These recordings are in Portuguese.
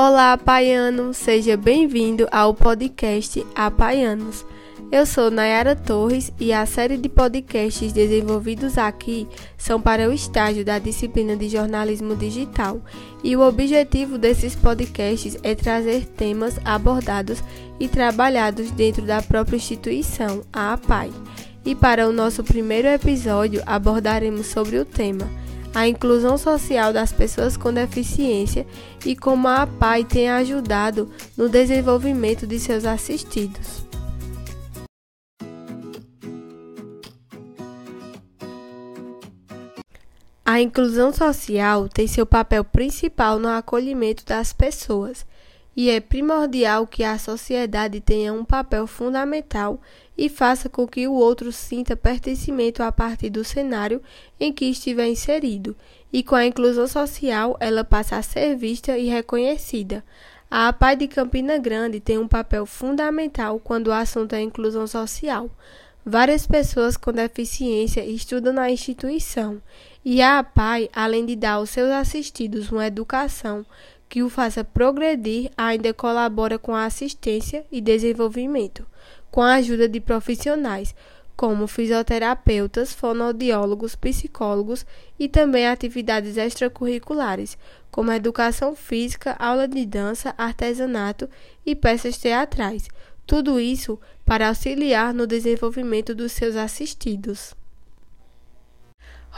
Olá, apaiano! Seja bem-vindo ao podcast Apaianos. Eu sou Nayara Torres e a série de podcasts desenvolvidos aqui são para o estágio da disciplina de jornalismo digital. E o objetivo desses podcasts é trazer temas abordados e trabalhados dentro da própria instituição, a APAI. E para o nosso primeiro episódio abordaremos sobre o tema a inclusão social das pessoas com deficiência e como a APAI tem ajudado no desenvolvimento de seus assistidos. A inclusão social tem seu papel principal no acolhimento das pessoas e é primordial que a sociedade tenha um papel fundamental e faça com que o outro sinta pertencimento a partir do cenário em que estiver inserido, e com a inclusão social ela passa a ser vista e reconhecida. A APAI de Campina Grande tem um papel fundamental quando o assunto é inclusão social. Várias pessoas com deficiência estudam na instituição e a APAI, além de dar aos seus assistidos uma educação que o faça progredir, ainda colabora com a assistência e desenvolvimento, com a ajuda de profissionais como fisioterapeutas, fonoaudiólogos, psicólogos e também atividades extracurriculares, como educação física, aula de dança, artesanato e peças teatrais. Tudo isso para auxiliar no desenvolvimento dos seus assistidos.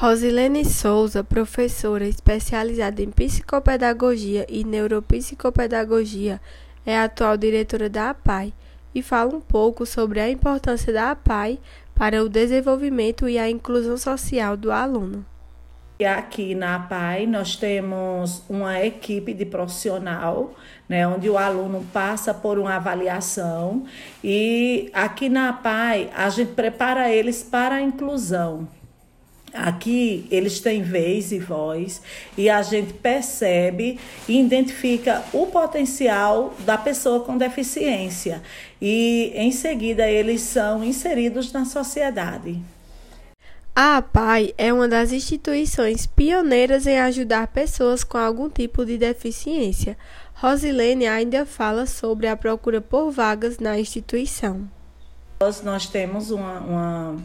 Rosilene Souza, professora especializada em psicopedagogia e neuropsicopedagogia, é atual diretora da APAI e fala um pouco sobre a importância da APAI para o desenvolvimento e a inclusão social do aluno. Aqui na APAI nós temos uma equipe de profissional, né, onde o aluno passa por uma avaliação e aqui na APAI a gente prepara eles para a inclusão. Aqui eles têm vez e voz e a gente percebe e identifica o potencial da pessoa com deficiência e em seguida eles são inseridos na sociedade. A APAI é uma das instituições pioneiras em ajudar pessoas com algum tipo de deficiência. Rosilene ainda fala sobre a procura por vagas na instituição. Nós, nós temos uma, uma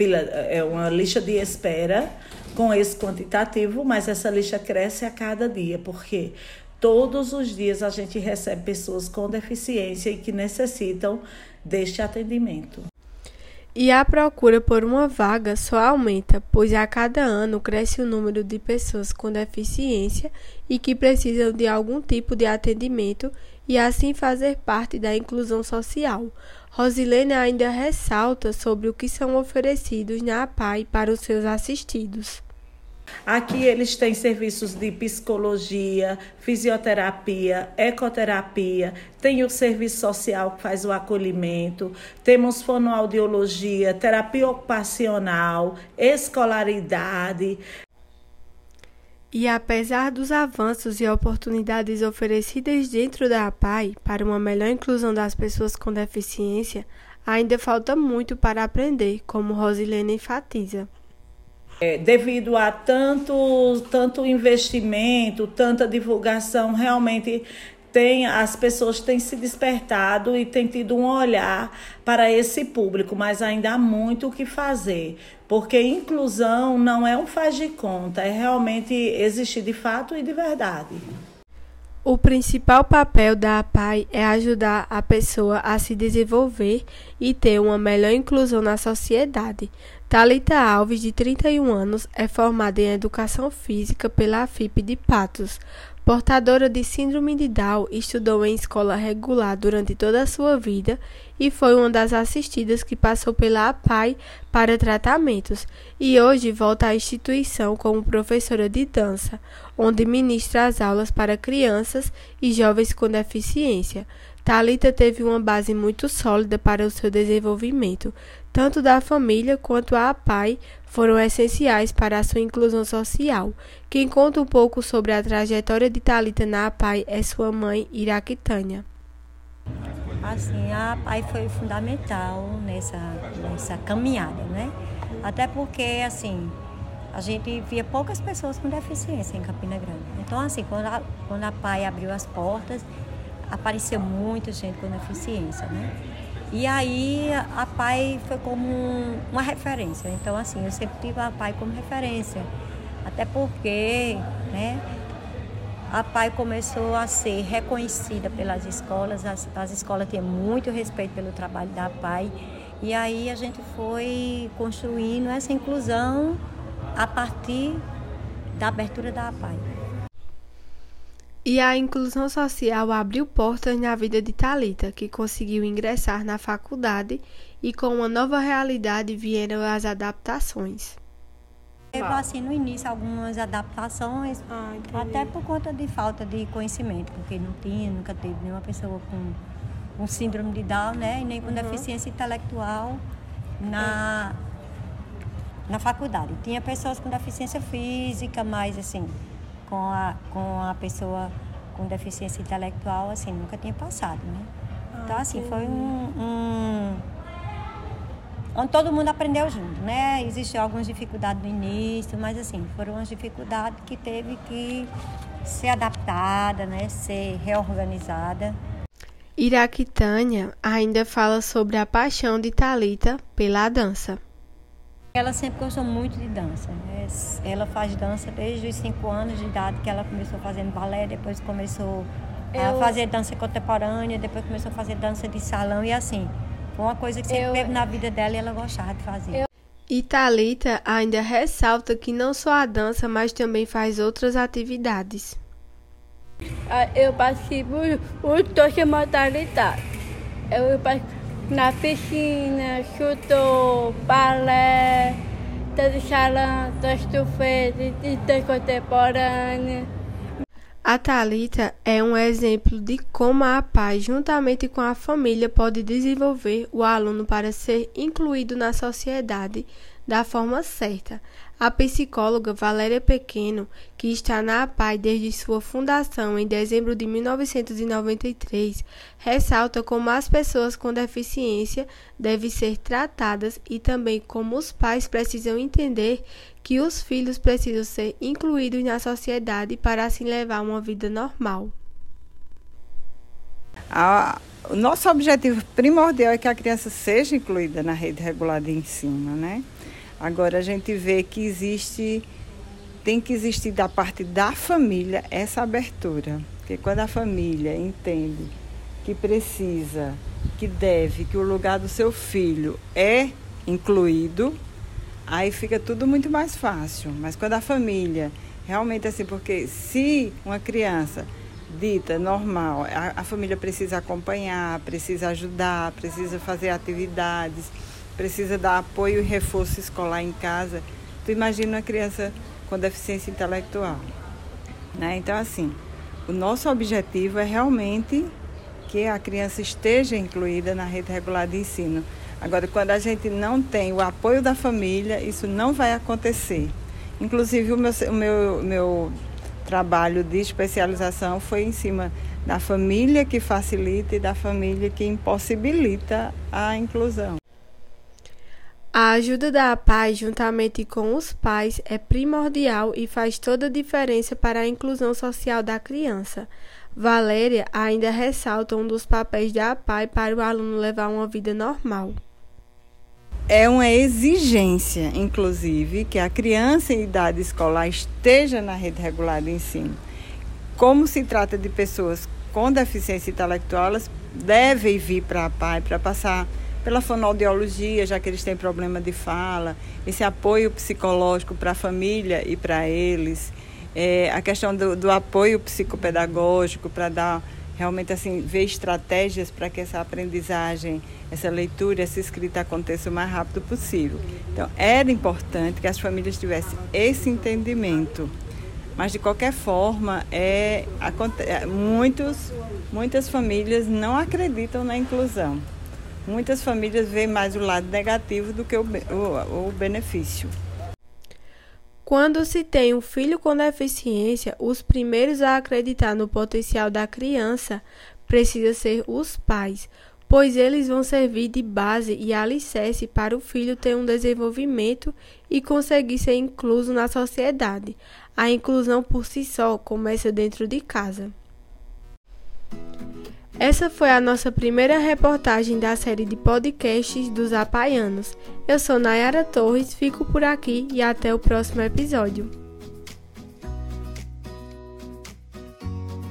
fila, é uma lista de espera com esse quantitativo, mas essa lista cresce a cada dia, porque todos os dias a gente recebe pessoas com deficiência e que necessitam deste atendimento. E a procura por uma vaga só aumenta, pois a cada ano cresce o número de pessoas com deficiência e que precisam de algum tipo de atendimento e assim fazer parte da inclusão social. Rosilene ainda ressalta sobre o que são oferecidos na APAI para os seus assistidos. Aqui eles têm serviços de psicologia, fisioterapia, ecoterapia, tem o serviço social que faz o acolhimento, temos fonoaudiologia, terapia ocupacional, escolaridade. E apesar dos avanços e oportunidades oferecidas dentro da APAI para uma melhor inclusão das pessoas com deficiência, ainda falta muito para aprender, como Rosilene enfatiza. É, devido a tanto, tanto investimento, tanta divulgação, realmente tem, as pessoas têm se despertado e têm tido um olhar para esse público, mas ainda há muito o que fazer, porque inclusão não é um faz de conta, é realmente existir de fato e de verdade. O principal papel da APAI é ajudar a pessoa a se desenvolver e ter uma melhor inclusão na sociedade. Talita Alves, de 31 anos, é formada em Educação Física pela AFIP de Patos. Portadora de síndrome de Down, estudou em escola regular durante toda a sua vida e foi uma das assistidas que passou pela APAI para tratamentos e hoje volta à instituição como professora de dança, onde ministra as aulas para crianças e jovens com deficiência. Talita teve uma base muito sólida para o seu desenvolvimento, tanto da família quanto a APAI foram essenciais para a sua inclusão social. Quem conta um pouco sobre a trajetória de Talita na APAI é sua mãe, Iraquitânia. Assim, a APAI foi fundamental nessa, nessa caminhada, né? Até porque, assim, a gente via poucas pessoas com deficiência em Campina Grande. Então, assim, quando a, quando a PAI abriu as portas, apareceu muita gente com deficiência, né? E aí a PAI foi como uma referência. Então, assim, eu sempre tive a PAI como referência. Até porque, né, a PAI começou a ser reconhecida pelas escolas, as, as escolas tinham muito respeito pelo trabalho da PAI. E aí a gente foi construindo essa inclusão a partir da abertura da APAI. E a inclusão social abriu portas na vida de Talita, que conseguiu ingressar na faculdade e com uma nova realidade vieram as adaptações. Teve assim no início algumas adaptações, ah, até por conta de falta de conhecimento, porque não tinha, nunca teve nenhuma pessoa com, com síndrome de Down, né, e nem com uhum. deficiência intelectual na na faculdade. Tinha pessoas com deficiência física, mas assim, com a, com a pessoa com deficiência intelectual, assim, nunca tinha passado, né? Ah, então, assim, foi um, um, onde todo mundo aprendeu junto, né? Existiam algumas dificuldades no início, mas assim, foram as dificuldades que teve que ser adaptada, né? Ser reorganizada. Iraquitânia ainda fala sobre a paixão de Talita pela dança. Ela sempre gostou muito de dança. Né? Ela faz dança desde os cinco anos de idade que ela começou fazendo balé, depois começou a fazer dança contemporânea, depois começou a fazer dança de salão e assim. Foi uma coisa que sempre eu... teve na vida dela e ela gostava de fazer. Eu... E Thalita ainda ressalta que não só a dança, mas também faz outras atividades. Ah, eu participo de todas as modalidades. Eu participo na piscina, chutou, balé, dança salão, dança do dança contemporânea. A Talita é um exemplo de como a paz, juntamente com a família, pode desenvolver o aluno para ser incluído na sociedade da forma certa. A psicóloga Valéria Pequeno, que está na APAI desde sua fundação em dezembro de 1993, ressalta como as pessoas com deficiência devem ser tratadas e também como os pais precisam entender que os filhos precisam ser incluídos na sociedade para assim levar uma vida normal. A, o nosso objetivo primordial é que a criança seja incluída na rede regular de ensino, né? Agora a gente vê que existe, tem que existir da parte da família essa abertura. Porque quando a família entende que precisa, que deve, que o lugar do seu filho é incluído, aí fica tudo muito mais fácil. Mas quando a família realmente assim, porque se uma criança dita normal, a, a família precisa acompanhar, precisa ajudar, precisa fazer atividades precisa dar apoio e reforço escolar em casa. Tu imagina uma criança com deficiência intelectual. Né? Então, assim, o nosso objetivo é realmente que a criança esteja incluída na rede regular de ensino. Agora, quando a gente não tem o apoio da família, isso não vai acontecer. Inclusive, o meu, o meu, meu trabalho de especialização foi em cima da família que facilita e da família que impossibilita a inclusão. A ajuda da paz juntamente com os pais é primordial e faz toda a diferença para a inclusão social da criança. Valéria ainda ressalta um dos papéis da PAI para o aluno levar uma vida normal. É uma exigência, inclusive, que a criança em idade escolar esteja na rede regular de ensino. Como se trata de pessoas com deficiência intelectual, elas devem vir para a PAI para passar pela fonoaudiologia, já que eles têm problema de fala, esse apoio psicológico para a família e para eles, é, a questão do, do apoio psicopedagógico para dar realmente assim ver estratégias para que essa aprendizagem, essa leitura, essa escrita aconteça o mais rápido possível. Então, era importante que as famílias tivessem esse entendimento. Mas de qualquer forma, é, é muitos, muitas famílias não acreditam na inclusão muitas famílias veem mais o lado negativo do que o, o, o benefício. Quando se tem um filho com deficiência, os primeiros a acreditar no potencial da criança precisam ser os pais. pois eles vão servir de base e alicerce para o filho ter um desenvolvimento e conseguir ser incluso na sociedade. A inclusão por si só começa dentro de casa. Essa foi a nossa primeira reportagem da série de podcasts dos Apaianos. Eu sou Nayara Torres, fico por aqui e até o próximo episódio.